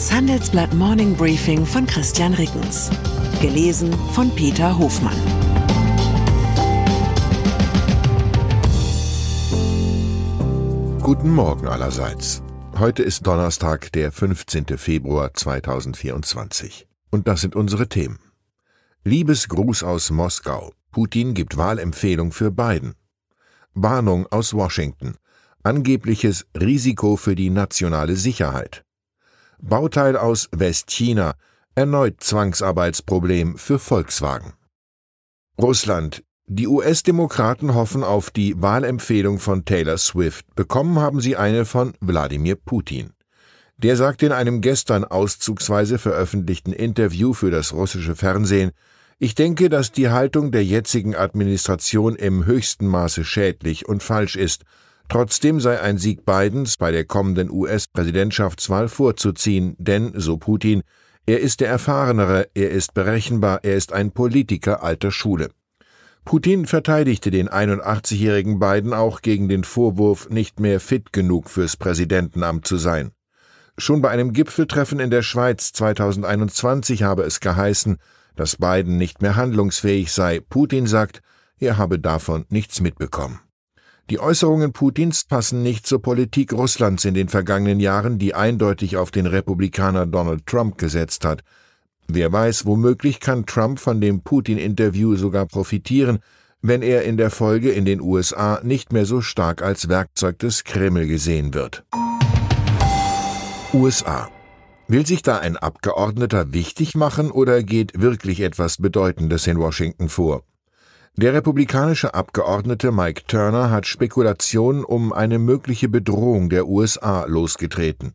Das Handelsblatt Morning Briefing von Christian Rickens. Gelesen von Peter Hofmann. Guten Morgen allerseits. Heute ist Donnerstag, der 15. Februar 2024. Und das sind unsere Themen. Liebesgruß aus Moskau. Putin gibt Wahlempfehlung für Biden. Warnung aus Washington. Angebliches Risiko für die nationale Sicherheit. Bauteil aus Westchina, erneut Zwangsarbeitsproblem für Volkswagen. Russland. Die US-Demokraten hoffen auf die Wahlempfehlung von Taylor Swift. Bekommen haben sie eine von Wladimir Putin. Der sagte in einem gestern auszugsweise veröffentlichten Interview für das russische Fernsehen, ich denke, dass die Haltung der jetzigen Administration im höchsten Maße schädlich und falsch ist Trotzdem sei ein Sieg Bidens bei der kommenden US-Präsidentschaftswahl vorzuziehen, denn, so Putin, er ist der Erfahrenere, er ist berechenbar, er ist ein Politiker alter Schule. Putin verteidigte den 81-jährigen Biden auch gegen den Vorwurf, nicht mehr fit genug fürs Präsidentenamt zu sein. Schon bei einem Gipfeltreffen in der Schweiz 2021 habe es geheißen, dass Biden nicht mehr handlungsfähig sei. Putin sagt, er habe davon nichts mitbekommen. Die Äußerungen Putins passen nicht zur Politik Russlands in den vergangenen Jahren, die eindeutig auf den Republikaner Donald Trump gesetzt hat. Wer weiß, womöglich kann Trump von dem Putin-Interview sogar profitieren, wenn er in der Folge in den USA nicht mehr so stark als Werkzeug des Kreml gesehen wird. USA. Will sich da ein Abgeordneter wichtig machen oder geht wirklich etwas Bedeutendes in Washington vor? Der republikanische Abgeordnete Mike Turner hat Spekulationen um eine mögliche Bedrohung der USA losgetreten.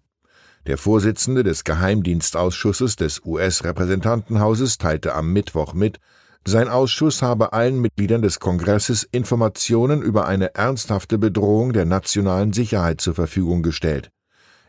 Der Vorsitzende des Geheimdienstausschusses des US-Repräsentantenhauses teilte am Mittwoch mit, sein Ausschuss habe allen Mitgliedern des Kongresses Informationen über eine ernsthafte Bedrohung der nationalen Sicherheit zur Verfügung gestellt.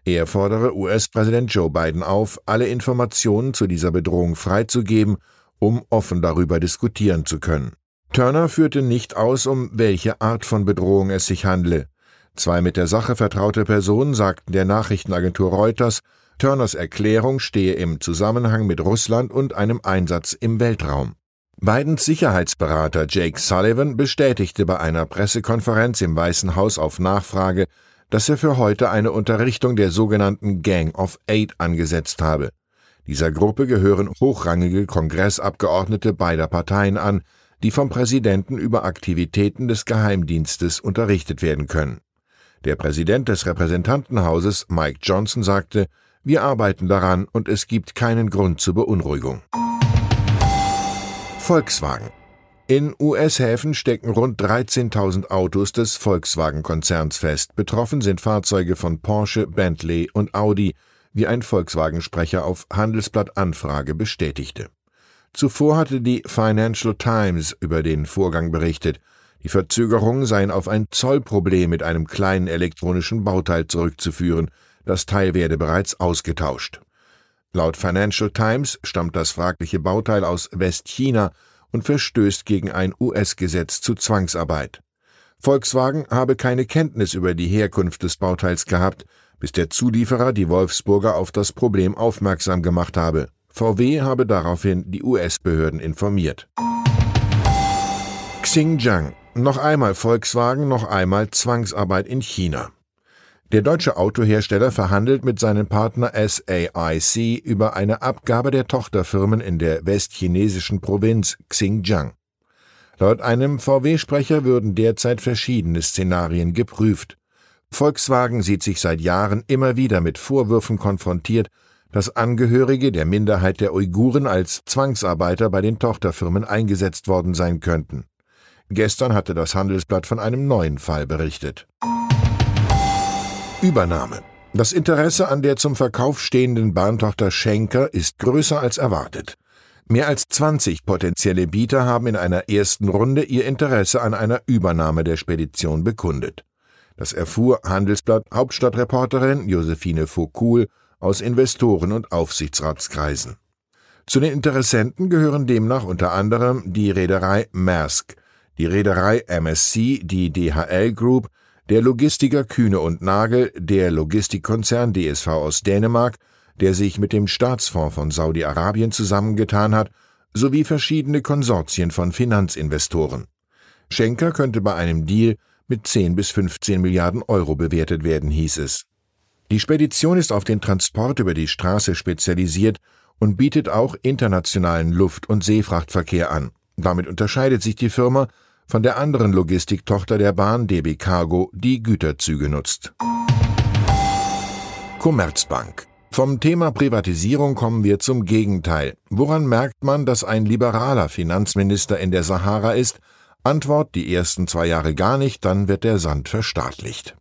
Er fordere US-Präsident Joe Biden auf, alle Informationen zu dieser Bedrohung freizugeben, um offen darüber diskutieren zu können. Turner führte nicht aus, um welche Art von Bedrohung es sich handle. Zwei mit der Sache vertraute Personen sagten der Nachrichtenagentur Reuters, Turners Erklärung stehe im Zusammenhang mit Russland und einem Einsatz im Weltraum. Bidens Sicherheitsberater Jake Sullivan bestätigte bei einer Pressekonferenz im Weißen Haus auf Nachfrage, dass er für heute eine Unterrichtung der sogenannten Gang of Eight angesetzt habe. Dieser Gruppe gehören hochrangige Kongressabgeordnete beider Parteien an, die vom Präsidenten über Aktivitäten des Geheimdienstes unterrichtet werden können. Der Präsident des Repräsentantenhauses, Mike Johnson, sagte, wir arbeiten daran und es gibt keinen Grund zur Beunruhigung. Volkswagen. In US-Häfen stecken rund 13.000 Autos des Volkswagen-Konzerns fest. Betroffen sind Fahrzeuge von Porsche, Bentley und Audi, wie ein Volkswagen-Sprecher auf Handelsblatt Anfrage bestätigte. Zuvor hatte die Financial Times über den Vorgang berichtet. Die Verzögerungen seien auf ein Zollproblem mit einem kleinen elektronischen Bauteil zurückzuführen. Das Teil werde bereits ausgetauscht. Laut Financial Times stammt das fragliche Bauteil aus Westchina und verstößt gegen ein US-Gesetz zu Zwangsarbeit. Volkswagen habe keine Kenntnis über die Herkunft des Bauteils gehabt, bis der Zulieferer die Wolfsburger auf das Problem aufmerksam gemacht habe. VW habe daraufhin die US-Behörden informiert. Xinjiang. Noch einmal Volkswagen, noch einmal Zwangsarbeit in China. Der deutsche Autohersteller verhandelt mit seinem Partner SAIC über eine Abgabe der Tochterfirmen in der westchinesischen Provinz Xinjiang. Laut einem VW-Sprecher würden derzeit verschiedene Szenarien geprüft. Volkswagen sieht sich seit Jahren immer wieder mit Vorwürfen konfrontiert, dass Angehörige der Minderheit der Uiguren als Zwangsarbeiter bei den Tochterfirmen eingesetzt worden sein könnten. Gestern hatte das Handelsblatt von einem neuen Fall berichtet. Übernahme. Das Interesse an der zum Verkauf stehenden Bahntochter Schenker ist größer als erwartet. Mehr als 20 potenzielle Bieter haben in einer ersten Runde ihr Interesse an einer Übernahme der Spedition bekundet. Das erfuhr Handelsblatt Hauptstadtreporterin Josephine Foucault aus Investoren- und Aufsichtsratskreisen. Zu den Interessenten gehören demnach unter anderem die Reederei Maersk, die Reederei MSC, die DHL Group, der Logistiker Kühne und Nagel, der Logistikkonzern DSV aus Dänemark, der sich mit dem Staatsfonds von Saudi-Arabien zusammengetan hat, sowie verschiedene Konsortien von Finanzinvestoren. Schenker könnte bei einem Deal mit 10 bis 15 Milliarden Euro bewertet werden, hieß es. Die Spedition ist auf den Transport über die Straße spezialisiert und bietet auch internationalen Luft- und Seefrachtverkehr an. Damit unterscheidet sich die Firma von der anderen Logistiktochter der Bahn DB Cargo, die Güterzüge nutzt. Commerzbank. Vom Thema Privatisierung kommen wir zum Gegenteil. Woran merkt man, dass ein liberaler Finanzminister in der Sahara ist? Antwort die ersten zwei Jahre gar nicht, dann wird der Sand verstaatlicht.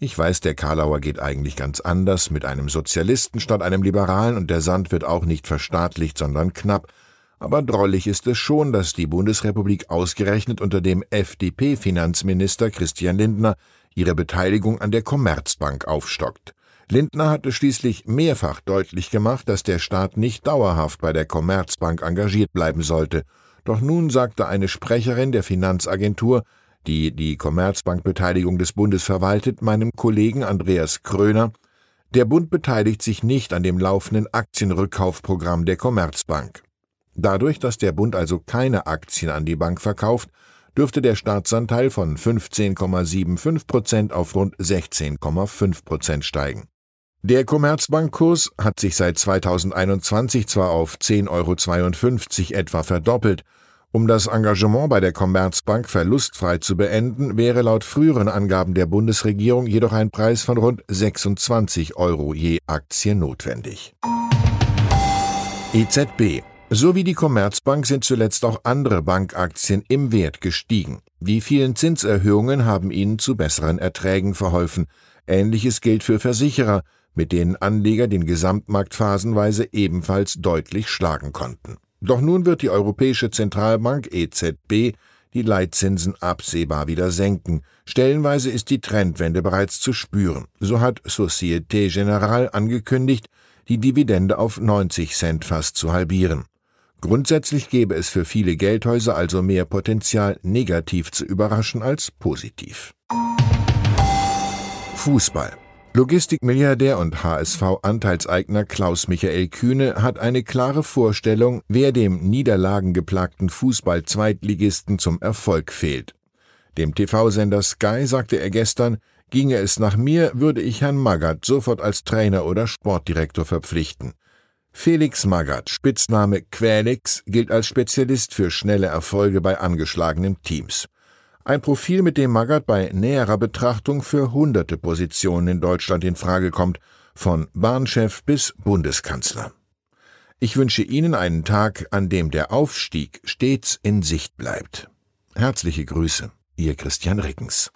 Ich weiß, der Karlauer geht eigentlich ganz anders, mit einem Sozialisten statt einem Liberalen, und der Sand wird auch nicht verstaatlicht, sondern knapp. Aber drollig ist es schon, dass die Bundesrepublik ausgerechnet unter dem FDP-Finanzminister Christian Lindner ihre Beteiligung an der Commerzbank aufstockt. Lindner hatte schließlich mehrfach deutlich gemacht, dass der Staat nicht dauerhaft bei der Commerzbank engagiert bleiben sollte. Doch nun sagte eine Sprecherin der Finanzagentur, die die Commerzbankbeteiligung des Bundes verwaltet, meinem Kollegen Andreas Kröner, der Bund beteiligt sich nicht an dem laufenden Aktienrückkaufprogramm der Commerzbank. Dadurch, dass der Bund also keine Aktien an die Bank verkauft, dürfte der Staatsanteil von 15,75 Prozent auf rund 16,5 Prozent steigen. Der Commerzbankkurs hat sich seit 2021 zwar auf 10,52 Euro etwa verdoppelt, um das Engagement bei der Commerzbank verlustfrei zu beenden, wäre laut früheren Angaben der Bundesregierung jedoch ein Preis von rund 26 Euro je Aktie notwendig. EZB so wie die Commerzbank sind zuletzt auch andere Bankaktien im Wert gestiegen. Die vielen Zinserhöhungen haben ihnen zu besseren Erträgen verholfen. Ähnliches gilt für Versicherer, mit denen Anleger den Gesamtmarkt phasenweise ebenfalls deutlich schlagen konnten. Doch nun wird die Europäische Zentralbank EZB die Leitzinsen absehbar wieder senken. Stellenweise ist die Trendwende bereits zu spüren. So hat Societe Generale angekündigt, die Dividende auf 90 Cent fast zu halbieren. Grundsätzlich gäbe es für viele Geldhäuser also mehr Potenzial, negativ zu überraschen als positiv. Fußball. Logistikmilliardär und HSV-Anteilseigner Klaus Michael Kühne hat eine klare Vorstellung, wer dem niederlagengeplagten Fußball-Zweitligisten zum Erfolg fehlt. Dem TV-Sender Sky sagte er gestern, ginge es nach mir, würde ich Herrn Magath sofort als Trainer oder Sportdirektor verpflichten. Felix Magath, Spitzname Quälix, gilt als Spezialist für schnelle Erfolge bei angeschlagenen Teams. Ein Profil, mit dem Magath bei näherer Betrachtung für hunderte Positionen in Deutschland in Frage kommt, von Bahnchef bis Bundeskanzler. Ich wünsche Ihnen einen Tag, an dem der Aufstieg stets in Sicht bleibt. Herzliche Grüße, Ihr Christian Rickens.